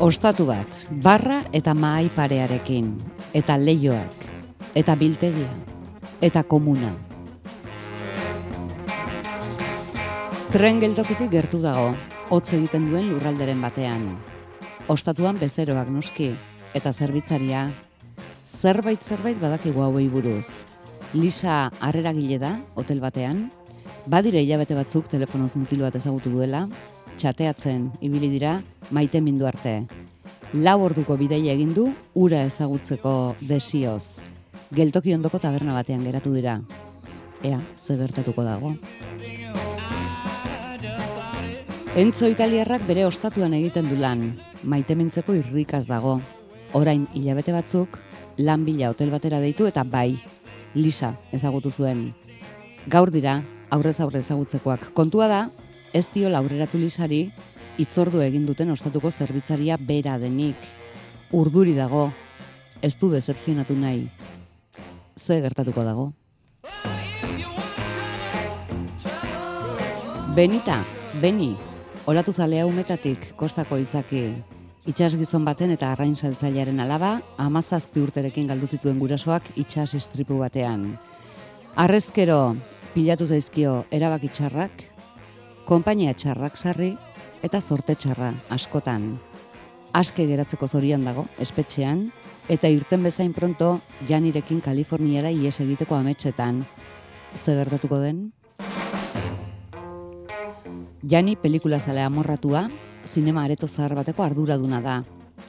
Ostatu bat, barra eta mahai parearekin, eta leioak, eta biltegia, eta komuna. Tren geltokitik gertu dago, hotz egiten duen lurralderen batean. Ostatuan bezeroak noski, eta zerbitzaria, zerbait zerbait badakigu hauei buruz. Lisa harreragile da, hotel batean, badire hilabete batzuk telefonoz mutilu bat ezagutu duela, txateatzen ibili dira maite mindu arte. Lau orduko bideia egin du ura ezagutzeko desioz. Geltoki ondoko taberna batean geratu dira. Ea, ze gertatuko dago. Entzo italiarrak bere ostatuan egiten du lan, maite mintzeko irrikaz dago. Orain hilabete batzuk, lan bila hotel batera deitu eta bai, Lisa ezagutu zuen. Gaur dira, aurrez aurrez ezagutzekoak. Kontua da, ez dio laureratu Lisari, itzordu egin duten ostatuko zerbitzaria bera denik. Urduri dago, ez du decepzionatu nahi. Ze gertatuko dago? Benita, Beni, olatu zalea umetatik, kostako izaki. Itxas gizon baten eta arrain saltzailearen alaba, amazazpi urterekin galdu zituen gurasoak itxas istripu batean. Arrezkero, pilatu zaizkio erabaki txarrak, konpainia txarrak sarri eta zorte txarra askotan. Aske geratzeko zorian dago, espetxean, eta irten bezain pronto janirekin Kaliforniara ies egiteko ametxetan. Ze gertatuko den? Jani pelikula zale amorratua, zinema areto zahar bateko arduraduna da.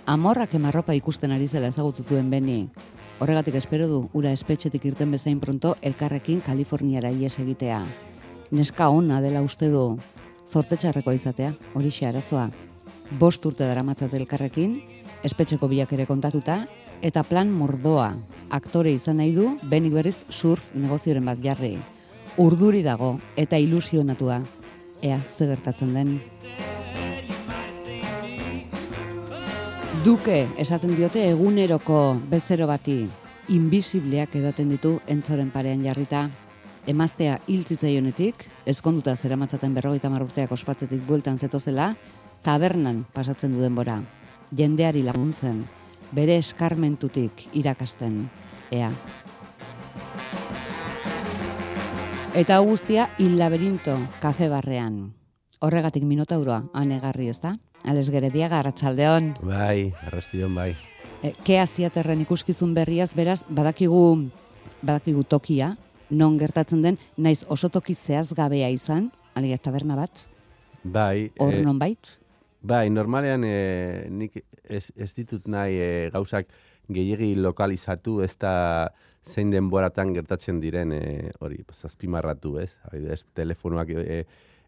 Amorrak emarropa ikusten ari zela ezagutu zuen beni. Horregatik espero du, ura espetxetik irten bezain pronto elkarrekin Kaliforniara ies egitea. Neska ona dela uste du, zorte txarreko izatea, hori arazoa. Bost urte dara matzat elkarrekin, espetxeko biak ere kontatuta, eta plan mordoa, aktore izan nahi du, benik berriz surf negozioren bat jarri. Urduri dago eta ilusionatua, ea, ze gertatzen den. Duke esaten diote eguneroko bezero bati invisibleak edaten ditu entzoren parean jarrita. Emaztea hiltzitzaionetik, ezkonduta zera matzaten berrogeita marrurteak ospatzetik bueltan zetozela, tabernan pasatzen du denbora. Jendeari laguntzen, bere eskarmentutik irakasten, ea. Eta guztia hil laberinto kafe barrean. Horregatik minotauroa, anegarri ez da? Ales gerediaga, arratsaldeon. Bai, arrastion bai. E, ke aziaterren ikuskizun berriaz, beraz, badakigu, badakigu tokia, non gertatzen den, naiz oso toki zehaz izan, aliga taberna bat, Bai, hor eh, non bait? bai, normalean eh, nik ez, ez ditut nahi eh, gauzak gehiegi lokalizatu, ez da zein denboratan gertatzen diren eh, hori, pues, azpimarratu, ez? Adibidez, telefonoak eh,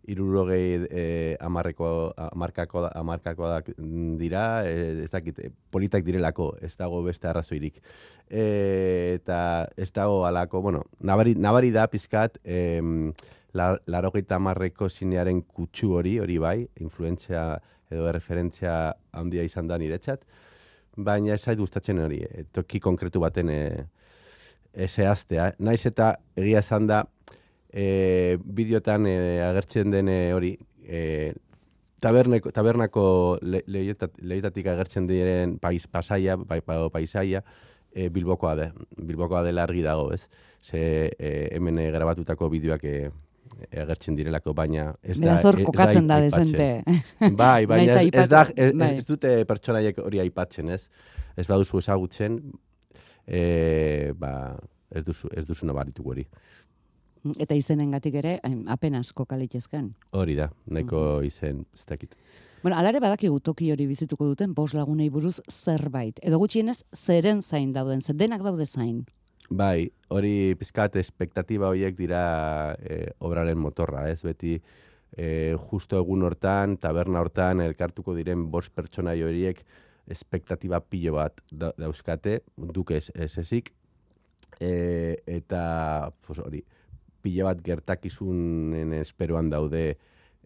irurogei eh, amarreko, amarkako, amarkako dira, eh, ez dakit, eh, politak direlako, ez dago beste arrazoirik. Eh, eta ez dago alako, bueno, nabari, nabari da pizkat, eh, la, larogeita amarreko zinearen kutsu hori, hori bai, influentzia edo referentzia handia izan da niretzat, baina ez zait gustatzen hori, toki konkretu baten eh, eh, zehaztea. Naiz eta egia esan da, eh, bideotan eh, agertzen den eh, hori, eh, taberneko, tabernako le, leiotat- leiotatik agertzen diren pais, pasaia, pai, pa- paisaia, eh, bilbokoa, de, bilbokoa dela argi dago, ez? Ze eh, hemen eh, grabatutako bideoak eh, agertzen direlako, baina ez da... Beraz hor kokatzen da dezente. Bai, baina ez, ez, da, ez, bai. ez dute pertsonaiek hori aipatzen, ez? Ez baduzu ezagutzen, e, ba, ez duzu, ez duzu nabaritu hori. Eta izenengatik ere, apenas kokalitezken. Hori da, nahiko Mhm. izen, ez dakit. Bueno, alare badakigu toki hori bizituko duten bos lagunei buruz zerbait. Edo gutxienez, zeren zain dauden, zer denak daude zain. Bai, hori pizkat espektatiba horiek dira e, obraren motorra, ez? Beti e, justo egun hortan, taberna hortan, elkartuko diren bost pertsonai horiek espektatiba pilo bat da, dauzkate, duke ez, ez ezik, e, eta pues, hori, pilo bat gertakizunen esperoan daude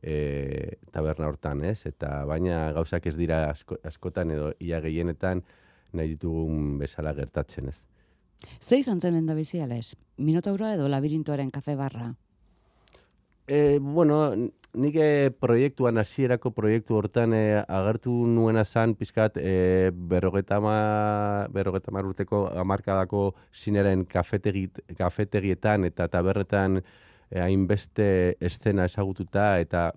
e, taberna hortan, ez? Eta baina gauzak ez dira asko, askotan edo ia gehienetan nahi ditugun bezala gertatzen, ez? Ze izan zen lenda bizi, Ales? Minotauro edo labirintoaren kafe barra? E, bueno, nik eh, proiektuan, hasierako proiektu hortan e, agertu nuena zan, pizkat, e, berrogeta mar urteko amarkadako zineren kafetegi, kafetegietan eta taberretan hainbeste eszena ezagututa eta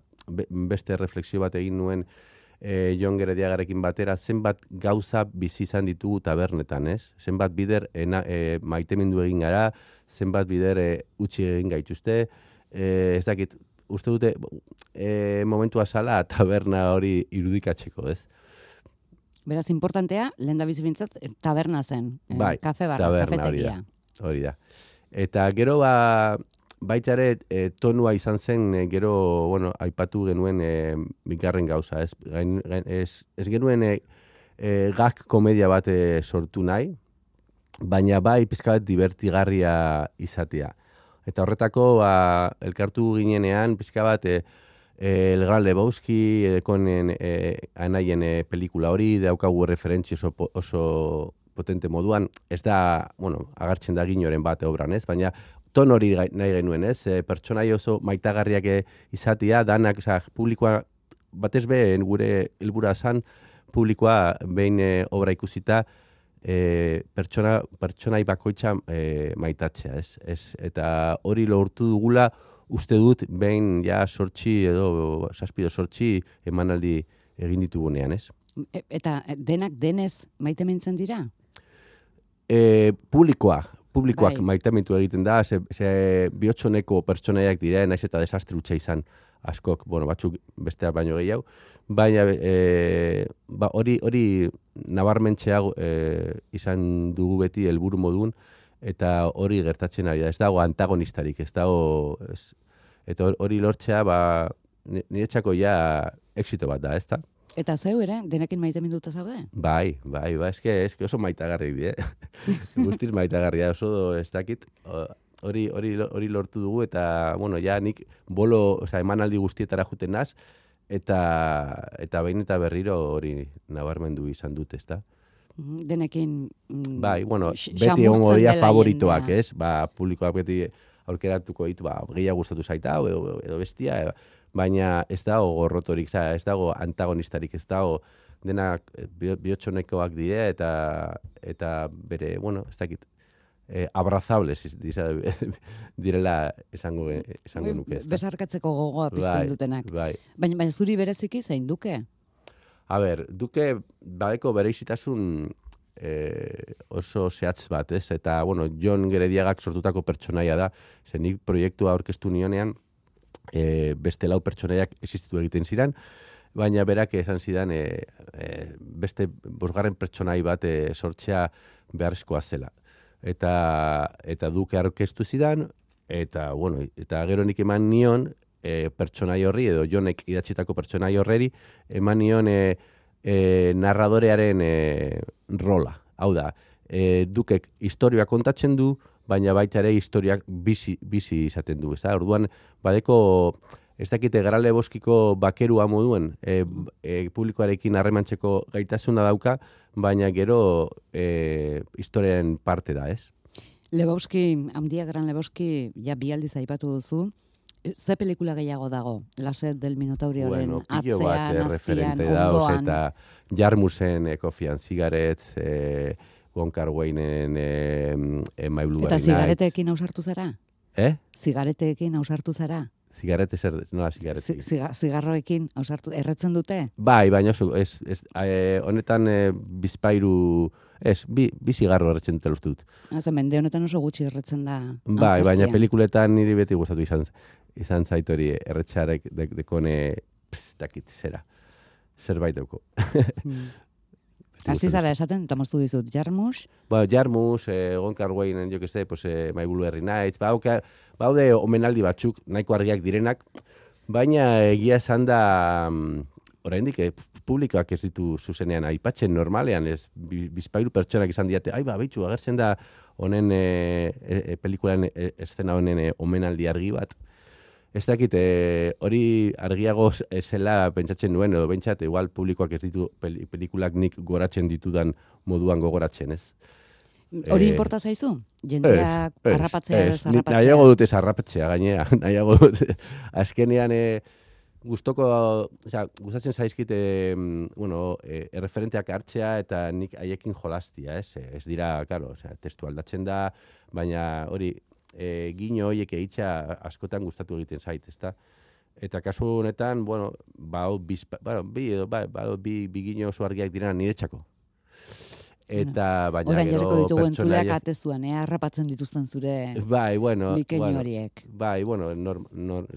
beste refleksio bat egin nuen e, Jon Gerediagarekin batera, zenbat gauza bizi izan ditugu tabernetan, ez? Zenbat bider e, maitemindu egin gara, zenbat bider e, utzi egin gaituzte, e, ez dakit, uste dute e, momentua zala taberna hori irudikatzeko, ez? Beraz, importantea, lehen da bizibintzat, taberna zen. Bai, kafe barra, taberna hori da. Hori da. Eta gero ba, baita ere e, tonua izan zen e, gero bueno aipatu genuen e, bigarren gauza ez ez, ez genuen e, e, gak komedia bat e, sortu nahi baina bai pizka bat divertigarria izatea eta horretako ba, elkartu ginenean pizka bat e, El Gran Lebowski konen e, anaien e, pelikula hori daukagu referentzio oso, oso potente moduan, ez da, bueno, agartzen da ginoren bate obran, ez? Baina ton hori nahi genuen, ez? E, pertsonai oso maitagarriak e, izatia, danak, oza, publikoa, batez behen gure helbura zan, publikoa behin e, obra ikusita, e, pertsona, pertsonai bakoitza e, maitatzea, ez? ez? Eta hori lortu dugula, uste dut, behin ja sortxi edo saspido sortxi emanaldi egin ditugunean, ez? E, eta denak denez maite mintzen dira? E, publikoa, publikoak bai. maitamentu egiten da, ze, ze bihotxoneko pertsonaiak dira, naiz eta desastre utxa izan askok, bueno, batzuk besteak baino gehiago, baina e, ba, hori, hori nabarmentzea e, izan dugu beti helburu modun, eta hori gertatzen ari da, ez dago antagonistarik, ez dago, ez, eta hori lortzea, ba, niretzako ja exito bat da, ez da? Eta zeu ere, denekin maite minduta zaude? Bai, bai, bai, eske, eske oso maitagarri die. Guztiz maitagarria oso ez dakit. Hori, hori, hori lortu dugu eta, bueno, ja nik bolo, oza, emanaldi guztietara juten naz, eta, eta behin eta berriro hori nabarmendu izan dut, ezta? Mhm, denekin... Mm, bai, bueno, beti egongo dia favoritoak, ez? Ba, publikoak beti aurkeratuko ditu, ba, gehiago gustatu zaita, edo, edo bestia, baina ez dago gorrotorik, ez dago antagonistarik, ez dago denak eh, bihotxonekoak dire eta eta bere, bueno, ez dakit, eh, abrazables direla esango, esango nuke. Besarkatzeko gogoa pizten bai, dutenak. Bai. Baina, baina zuri bereziki zain duke? A ber, duke badeko bere izitasun eh, oso zehatz bat, ez? Eta, bueno, John Gerediagak sortutako pertsonaia da, zenik proiektua aurkeztu nionean, e, beste lau pertsonaiak existitu egiten ziren, baina berak esan zidan e, e, beste bosgarren pertsonai bat e, sortzea beharrezkoa zela. Eta, eta duke arkeztu zidan, eta, bueno, eta gero nik eman nion e, pertsonai horri, edo jonek idatxitako pertsonai horreri, eman nion e, e, narradorearen e, rola. Hau da, e, dukek historia kontatzen du, baina baita ere historiak bizi, bizi izaten du. Ez Orduan, badeko, ez dakite, garale boskiko bakerua moduen, e, e, publikoarekin harremantzeko gaitasuna dauka, baina gero e, historien parte da, ez? Lebowski, handia gran Lebowski, ja bi aldiz aipatu duzu, ze pelikula gehiago dago? Laset del Minotaurio bueno, atzean, bat, eh, referente dauz, eta jarmusen, ekofian, zigaretz, eh, Wonkar Wainen e, e, Eta zigareteekin ausartu zara? Eh? Zigareteekin ausartu zara? Zigarete zer, nola zigarete? zigarroekin ausartu, erretzen dute? Bai, baina oso, ez, ez, e, honetan e, bizpairu, ez, bi, bi zigarro erretzen dute uste dut. Ez, mende honetan oso gutxi erretzen da. Bai, baina pelikuletan niri beti gustatu izan, izan zaitori erretxarek dekone, pss, dakit, zera, zerbait dauko. Hmm. Hasi zara esaten, eta moztu dizut, Jarmus? Ba, Jarmus, eh, Gonkar Wainen, jo que sé, pues, eh, Maibulu Herri Nights, ba, okay, baude omenaldi batzuk, nahiko argiak direnak, baina egia esan da, um, oraindik, eh, publikoak ez ditu zuzenean aipatzen normalean, ez bizpailu pertsonak izan diate, ai ba, bitxu, agertzen da honen e, e, pelikulan e, eszena honen e, omenaldi argi bat, Ez dakit, e, hori argiago zela pentsatzen duen, edo bentsat, igual publikoak ez ditu pelikulak nik goratzen ditudan moduan gogoratzen, ez? Hori Eh, inporta zaizu? Jendeak Ez, harrapatzea ez, zarrapatzea? Nahiago dute zarrapatzea, gainea. Nahiago dute. Azkenean, e, gustoko, osea, gustatzen zaizkite, mm, bueno, e, erreferenteak hartzea eta nik haiekin jolastia, ez? Ez dira, claro, osea, testu aldatzen da, baina hori, e, gino horiek eitza askotan gustatu egiten zait, ezta? Eta kasu honetan, bueno, ba, bizpa, bueno, bi, edo, ba, ba, bi, bi gino oso argiak dira niretzako. Eta, baina Orain gero ditugu entzuleak atezuan, eh? harrapatzen dituzten zure Bai, bueno, bueno, horiek. Bai, bueno, nor, nor,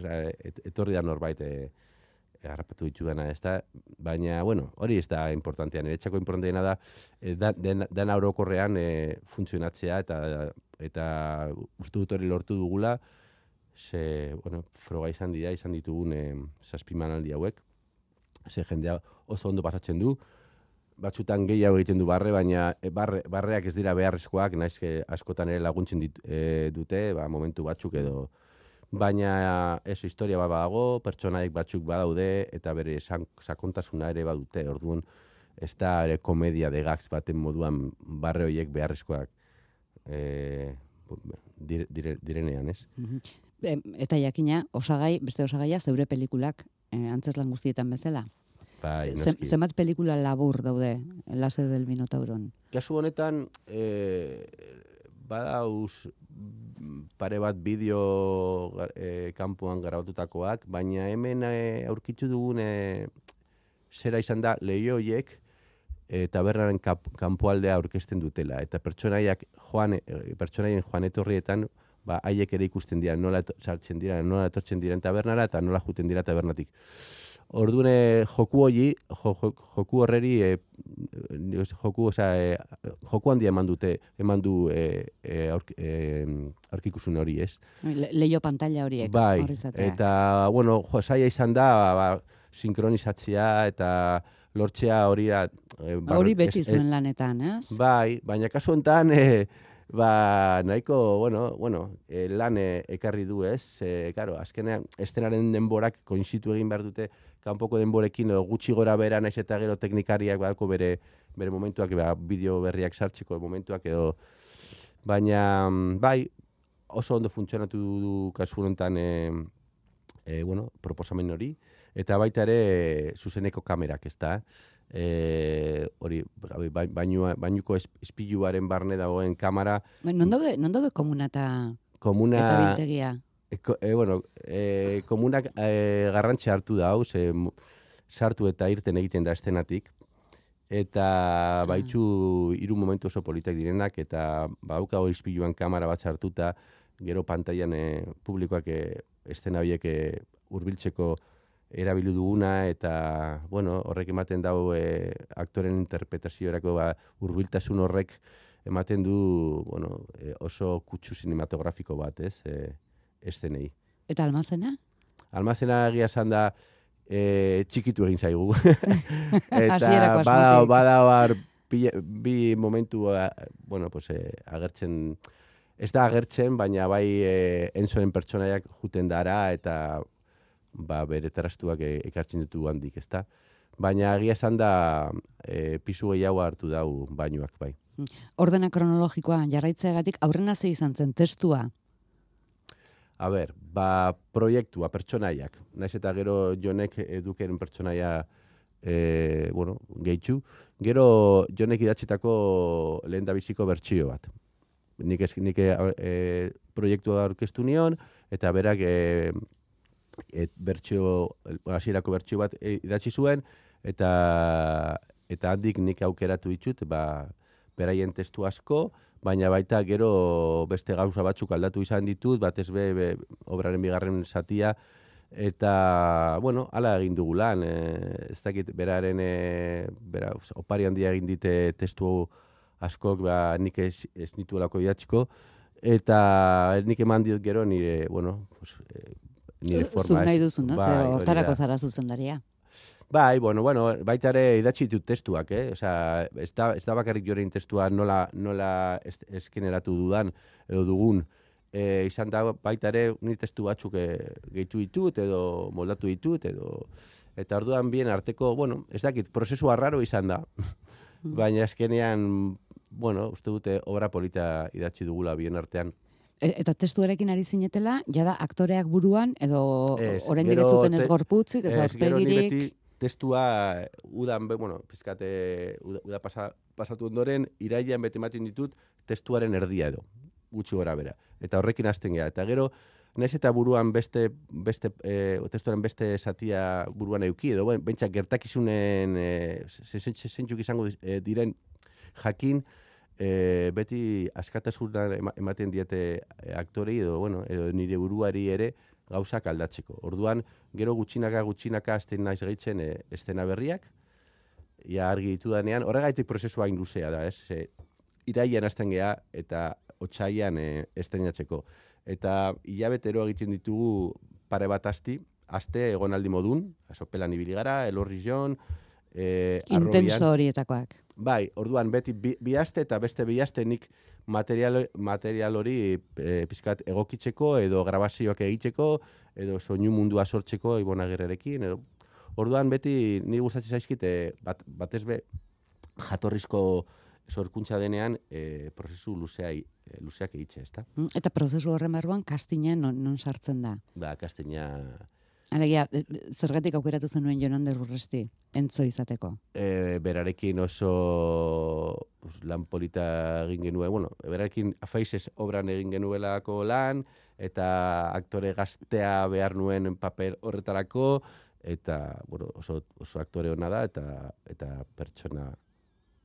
et, etorri da norbait e, harrapatu ditugana, ez da? Baina, bueno, hori ez da importantea. Niretzako importanteena da, e, da, den, dena orokorrean e, funtzionatzea eta eta uste dut hori lortu dugula, ze, bueno, froga izan dira, izan ditugun e, zazpimanaldi hauek, ze jendea oso ondo pasatzen du, batzutan gehiago egiten du barre, baina e, barre, barreak ez dira beharrezkoak, naiz askotan ere laguntzen dit, e, dute, ba, momentu batzuk edo. Baina ez historia bat badago, pertsonaik batzuk badaude, eta bere sakontasuna ere badute, orduan ez da ere komedia de gags baten moduan barre horiek beharrezkoak e, dire, dire, direnean, ez? Em, Eta jakina, osagai, beste osagaia, zeure pelikulak, eh, antzeslan guztietan bezala. Bai. Zenbat pelikula labur daude, Lase del Minotauron? Kasu honetan, e, badauz mm, pare bat bideo e, kanpoan grabatutakoak, baina hemen e, aurkitu dugun e, zera izan da lehioiek e, tabernaren kanpoaldea aurkezten dutela. Eta pertsonaiak joan, e, pertsonaien joan etorrietan, ba, haiek ere ikusten dira, nola sartzen dira, nola etortzen diren tabernara, eta nola juten dira tabernatik. Orduan eh, joku hori, jo, jo, joku horreri, e, joku, osea, e, joku handia eman dute, eman du e, e, aurk, e, aurkikusun hori, ez? Le, leio pantalla horiek. Bai, eta, bueno, jo, saia izan da, ba, sinkronizatzea eta lortzea hori da... E, Ba, Hori beti ez- zuen lanetan, ez? Bai, baina kasu honetan, e, ba, nahiko, bueno, bueno e, lan e, ekarri du, ez? E, claro, azkenean, estenaren denborak koinzitu egin behar dute, kanpoko denborekin, edo gutxi gora bera, naiz eta gero teknikariak badako bere, bere momentuak, ba, bideo berriak sartzeko momentuak, edo, baina, bai, oso ondo funtzionatu du kasu honetan, e, e, bueno, proposamen hori, eta baita ere zuzeneko kamerak, ez da? E, hori, bai- bainua, bainuko es- espiluaren barne dagoen kamera, Ba, Non daude, non daude komuna eta, komuna... eta biltegia? E, bueno, e, komunak e, garrantxe hartu da, hau, ze sartu eta irten egiten da estenatik. Eta baitzu hiru momentu oso politak direnak, eta bauka hori izpiluan kamera bat sartuta, gero pantailan e, publikoak e, estena horiek e, hurbiltzeko erabili duguna, eta, bueno, horrek ematen dau e, aktoren interpretaziorako ba, hurbiltasun horrek ematen du, bueno, e, oso kutsu sinematografiko bat, ez? E, estenei. Eta almazena? Almazena egia esan da e, txikitu egin zaigu. Eta bada, asmotik. bada bar, pila- bi momentu, a, bueno, pues, e, agertzen, ez da agertzen, baina bai e, enzoren pertsonaiak juten dara eta ba, bere trastuak e, ekartzen ditu handik, ezta? Baina egia esan da e, pisu gehiago hartu dau bainuak, bai. Ordena kronologikoa jarraitzeagatik aurrena ze izan zen testua. A ber, ba, proiektua, pertsonaiak. Naiz eta gero jonek edukeren pertsonaia e, bueno, gehitxu. Gero jonek idatzitako lehen biziko bertsio bat. Nik, ez, nik e, proiektua aurkeztu nion, eta berak e, et, bertsio, hasierako bertsio bat e, idatzi zuen, eta eta handik nik aukeratu ditut, ba, beraien testu asko, baina baita gero beste gauza batzuk aldatu izan ditut, batez be, be obraren bigarren zatia, eta, bueno, hala egin dugu lan, e, ez dakit, beraren, e, bera, opari handia egin dite testu askok, ba, nik ez, ez nituelako idatziko, eta nik eman dit gero nire, bueno, pues, e, nire forma. Zuk nahi duzu, no? Bai, Ze hortarako zara zuzendaria. Bai, bueno, bueno, baita ere idatzi ditut testuak, eh? Osea, ez da, ez da bakarrik jorein testua nola, nola es, eskeneratu dudan edo dugun. E, izan da baita ere ni testu batzuk e, gehitu ditut edo moldatu ditut edo eta orduan bien arteko, bueno, ez dakit, prozesu arraro izan da. Baina eskenean bueno, uste dute obra polita idatzi dugula bien artean. E, eta testuarekin ari zinetela, jada aktoreak buruan, edo Ez, orain gero zuten ez gorputzik, ez Ez, gero ni aurpegirik. beti testua udan, be, bueno, pizkate, uda, uda pasa, pasatu ondoren, irailean beti ematen ditut testuaren erdia edo, gutxi gora bera. Eta horrekin hasten gea. Eta gero, naiz eta buruan beste, beste e, testuaren beste satia buruan euki, edo, ben, bentsak gertakizunen e, zeintzuk izango di- diren jakin, e, beti askatasuna ema- ematen diete e, aktorei edo, bueno, edo nire buruari ere gauzak aldatzeko. Orduan, gero gutxinaka gutxinaka azten naiz gehitzen e, estena berriak, ja argi ditu danean, horregaitik prozesua luzea da, ez? E, iraian hasten gea eta otsaian e, estrenatzeko. Eta hilabetero egiten ditugu pare bat asti, aste egonaldi modun, asopelan ibili gara, elorri jon, e, Intenso horietakoak. Bai, orduan beti bi, bi aste eta beste bi aste nik material, material hori e, pizkat egokitzeko edo grabazioak egiteko edo soinu mundua sortzeko Ibon Agirrerekin edo Orduan beti ni gustatzen zaizkit e, bat, batez be jatorrizko sorkuntza denean e, prozesu luzea, e, luzeak egitxe, ezta? Mm, Eta prozesu horren barruan kastina non, non sartzen da. Ba, kasteina Alegia, e, e, zergatik aukeratu zenuen Jonander Urresti, entzo izateko. e, berarekin oso lan polita egin genuen, bueno, berarekin Faces obran egin genuelako lan, eta aktore gaztea behar nuen papel horretarako, eta bueno, oso, oso aktore ona da, eta, eta pertsona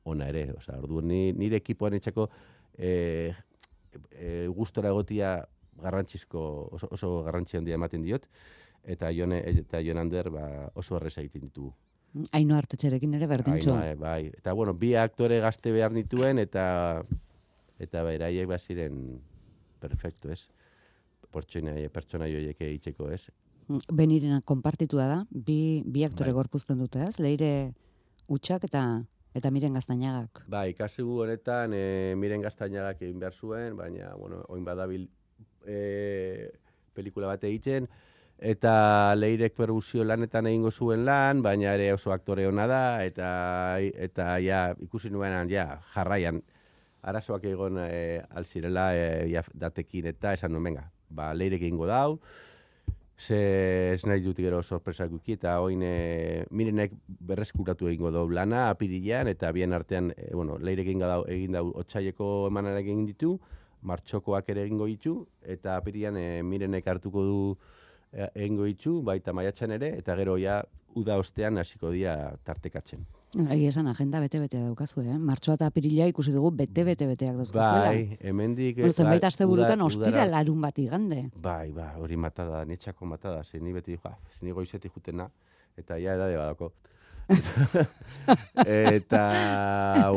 ona ere. Osea, orduan ni, nire ekipoan etxeko e, e, gustora egotia garrantzizko, oso, oso garrantzi handia ematen diot, eta Jone, eta Jonander ba, oso erreza egiten ditugu. Haino hartetxerekin ere berdintxo. Ainhoa, bai. Eta bueno, bi aktore gazte behar nituen eta eta beraiek baziren perfecto, ez? Pertsona pertsona joiek egiteko, ez? Benirena konpartitua da, bi, bi aktore Bai. gorpuzten dute, ez? Leire utxak eta eta miren gaztainagak. Bai, ikasi honetan e, miren gaztainagak egin behar zuen, baina, bueno, oin badabil e, pelikula bat egiten, eta leirek pergusio lanetan egingo zuen lan, baina ere oso aktore ona da, eta, eta ja, ikusi nuenan, ja, jarraian, arazoak egon e, alzirela e, ja, datekin eta esan nuen, venga, ba, leirek egingo dau, ze ez nahi dut gero sorpresak uki, eta oin e, mirenek berreskuratu egingo dau lana apirilean, eta bien artean, e, bueno, leirek egin dau, egin dau otxaieko emanak egin ditu, martxokoak ere egingo ditu, eta apirilean e, mirenek hartuko du egingo ditu, baita maiatxan ere, eta gero ja uda ostean hasiko dira tartekatzen. Egi esan agenda bete-bete daukazu, eh? Martxoa eta apirila ikusi dugu bete-bete-beteak dauzkazuela. Bai, hemendik... Bueno, zenbait bai, aste burutan ostira larun bat igande. Bai, ba, hori mata da, netxako mata da, ze ni beti, ja, ze ni goizetik jutena, eta ja edade badako. eta,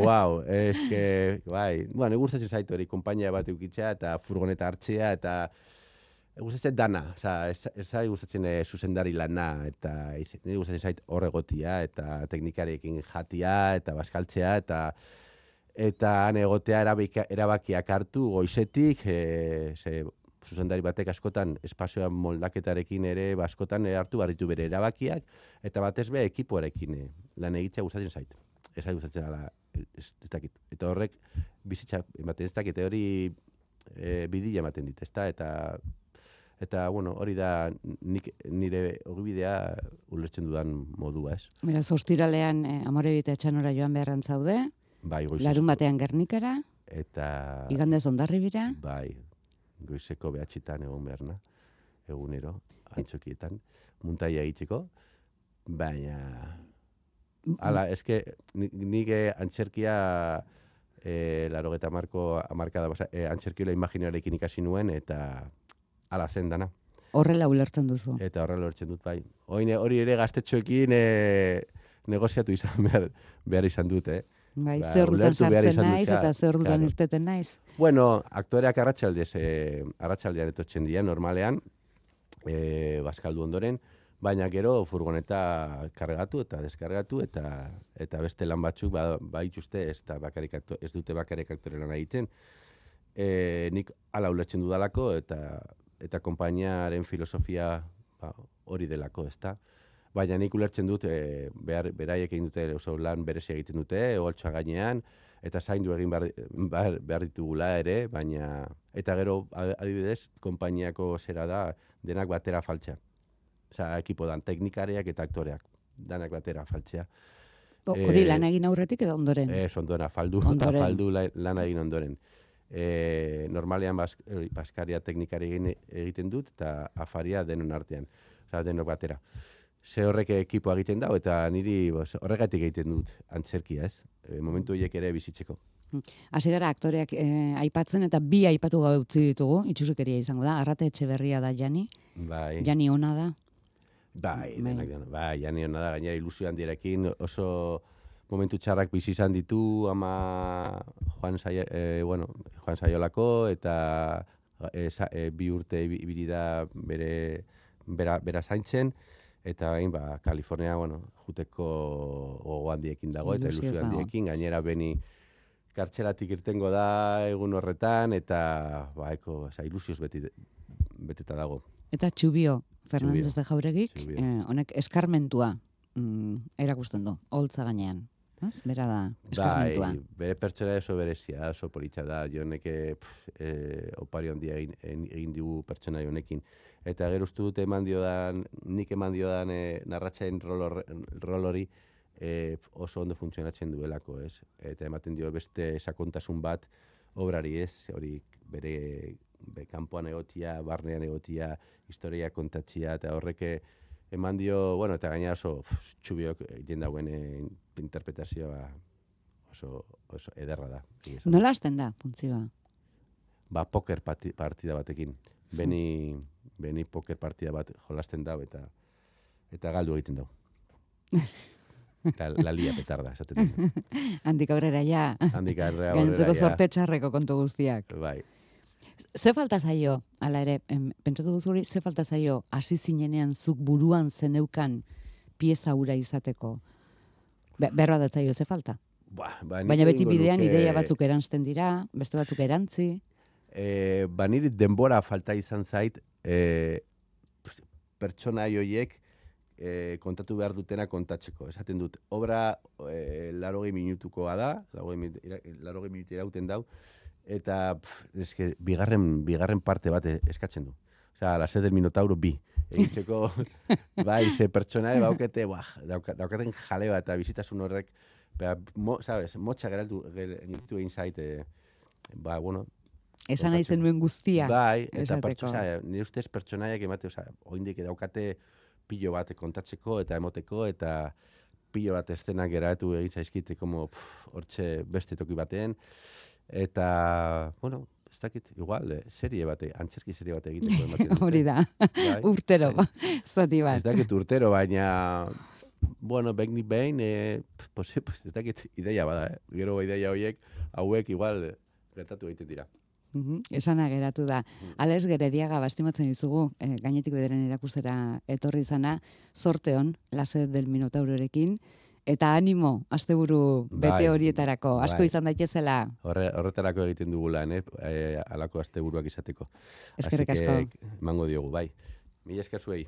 wow, eske, bai, bueno, gustatzen zait hori, konpainia bat eukitzea, eta furgoneta hartzea, eta gustatzen dana, oza, ez, ez gustatzen eh, zuzendari lana, eta niri gustatzen zait hor egotia, eta teknikariekin jatia, eta baskaltzea, eta eta han egotea erabakiak hartu goizetik, e, ze zuzendari batek askotan espazioa moldaketarekin ere askotan hartu barritu bere erabakiak, eta batez be ekipoarekin eh, lan egitzea gustatzen zait. Ez gustatzen ala, ez, ez dakit. Eta horrek bizitza ematen ez dakit, hori e, bidila ematen dit, ezta? Eta eta bueno, hori da nik, nire ogibidea ulertzen dudan modua, ez? Beraz, ostiralean eh, amore bita etxanora joan beharran zaude, Bai, goizez, larun batean gernikara, eta igandez ondarribira, Bai, goizeko behatxitan egon beharna, egunero, antzokietan, muntaia egiteko, baina, ala, eske, ni- nik eh, antzerkia, e, laro eta marko, amarkada, e, antzerkiola imaginarekin ikasi nuen, eta ala zen dana. horrela ulertzen duzu. Eta horrela lortzen dut, bai. Oine, hori ere gaztetxoekin e, negoziatu izan behar, behar izan dut, eh? Bai, ba, zer dutan sartzen dut, naiz eta zer dutan irteten naiz. Bueno, aktoreak arratsaldez, eh, arratsaldean etotzen dira, normalean, eh, baskaldu ondoren, baina gero furgoneta kargatu eta deskargatu eta eta beste lan batzuk ba, baituzte ez, da bakarrik akto, ez dute bakarrik aktore lan egiten. E, nik hala ulertzen dudalako eta eta konpainiaren filosofia ba, hori delako, ezta. Baina nik ulertzen dut e, behar, beraiek egin dute oso lan berezia egiten dute, oholtza gainean, eta zaindu egin behar, behar, behar ditugula ere, baina, eta gero, adibidez, konpainiako zera da, denak batera faltza. Osa, ekipo dan, teknikariak eta aktoreak, danak batera faltzea. Bo, Hori Eh, lan egin aurretik edo ondoren. Ez, ondoren, afaldu, Ondoren. afaldu la- lan egin ondoren. E, normalean bas, hori, baskaria teknikari egin, egiten dut, eta afaria denon artean. Osa, denok batera. Ze horrek ekipo egiten dau, eta niri bos, horregatik egiten dut antzerkia, ez? E, momentu horiek ere bizitzeko. Hasi gara aktoreak eh, aipatzen eta bi aipatu gabe utzi ditugu, itxusukeria izango da, arrate etxeberria da Jani, Bai, Jani ona da, bai, Bai. denak, denak. Bai, jani hona da, gainera ilusio handirekin, oso momentu txarrak bizi izan ditu, ama Juan, Saia, e, bueno, Juan Saiolako, eta e, sa, e, bi urte ibi- ibili da bere, bera, bera zaintzen, eta bain, ba, Kalifornia, bueno, juteko gogo handiekin dago, eta ilusio handiekin, gainera beni kartxelatik irtengo da egun horretan, eta ba, eko, oza, ilusioz beti, beteta dago. eta Txubio Fernandez de Jauregik, Txubio. eh, honek eskarmentua mm, erakusten du, holtza gainean. Ez? Bera da, eskarmentua. Bai, bere pertsona oso berezia, oso politxa da, joneke e, opari handia egin, egin, digu pertsona honekin. Eta gero uste dut eman diodan, nik eman diodan e, narratxain rol, horre- rol hori e, oso ondo funtzionatzen duelako, ez? Eta ematen dio beste sakontasun bat obrari, ez? Hori bere, be, kanpoan egotia, barnean egotia, historia kontatzia, eta horreke eman dio, bueno, eta gaina oso pff, txubiok egiten dauen eh, interpretazioa oso, oso ederra da. Nola hasten da, funtzioa? Ba, poker pati, partida batekin. Beni, beni poker partida bat jolasten dau eta eta galdu egiten dau. Eta lalia petarda, esaten dut. Handik aurrera ja, Handik arrea gainontzeko ja. sorte txarreko kontu guztiak. Bai. Ze falta zaio, ala ere, em, pentsatu duzu hori, ze falta zaio, hasi zinenean zuk buruan zeneukan pieza ura izateko? Be, berroa da zaio, ze falta? Ba, ba, Baina beti bidean nuke- ideia batzuk eransten dira, beste batzuk erantzi. E, ba, niri denbora falta izan zait, e, pertsona joiek e, kontatu behar dutena kontatzeko. Esaten dut, obra e, larogei minutukoa da, larogei, larogei minutu irauten dau, eta pff, eske, bigarren, bigarren parte bat e- eskatzen du. Osea, la sed del minotauro bi. Egiteko, bai, ze pertsona baukete, buah, dauka, daukaten jalea eta bizitasun horrek, ba, mo, sabes, motxa geraltu, geraltu egin zait, e, ba, bueno, Esan nahi Kontatzeko. zenuen guztia. Bai, eta esateko. pertsona, nire ustez pertsonaiak emate, oza, oindik daukate pilo bat kontatzeko eta emoteko, eta pilo bat estenak geratu egin zaizkite, como, pff, hortxe beste toki batean, eta, bueno, ez dakit, igual, eh, serie bate, antzerki serie bate egiteko. Hori da, Bai. urtero, zati Ez bat. dakit urtero, baina, bueno, behin behin, eh, pues, pues, ez dakit ideia bada, eh? gero ideia horiek, hauek igual eh, gertatu egiten dira. Mhm, Esana geratu da. Mm. Ales gerediaga bastimatzen dizugu, eh, gainetik bederen erakustera etorri izana, sorteon, lase del minotaurorekin, eta animo, asteburu bete Bai, horietarako, asko bai. izan daitezela. Horre, horretarako egiten dugu lan, eh? eh alako asteburuak izateko. Eskerrik asko. que, emango diogu, bai. Mila esker zuei.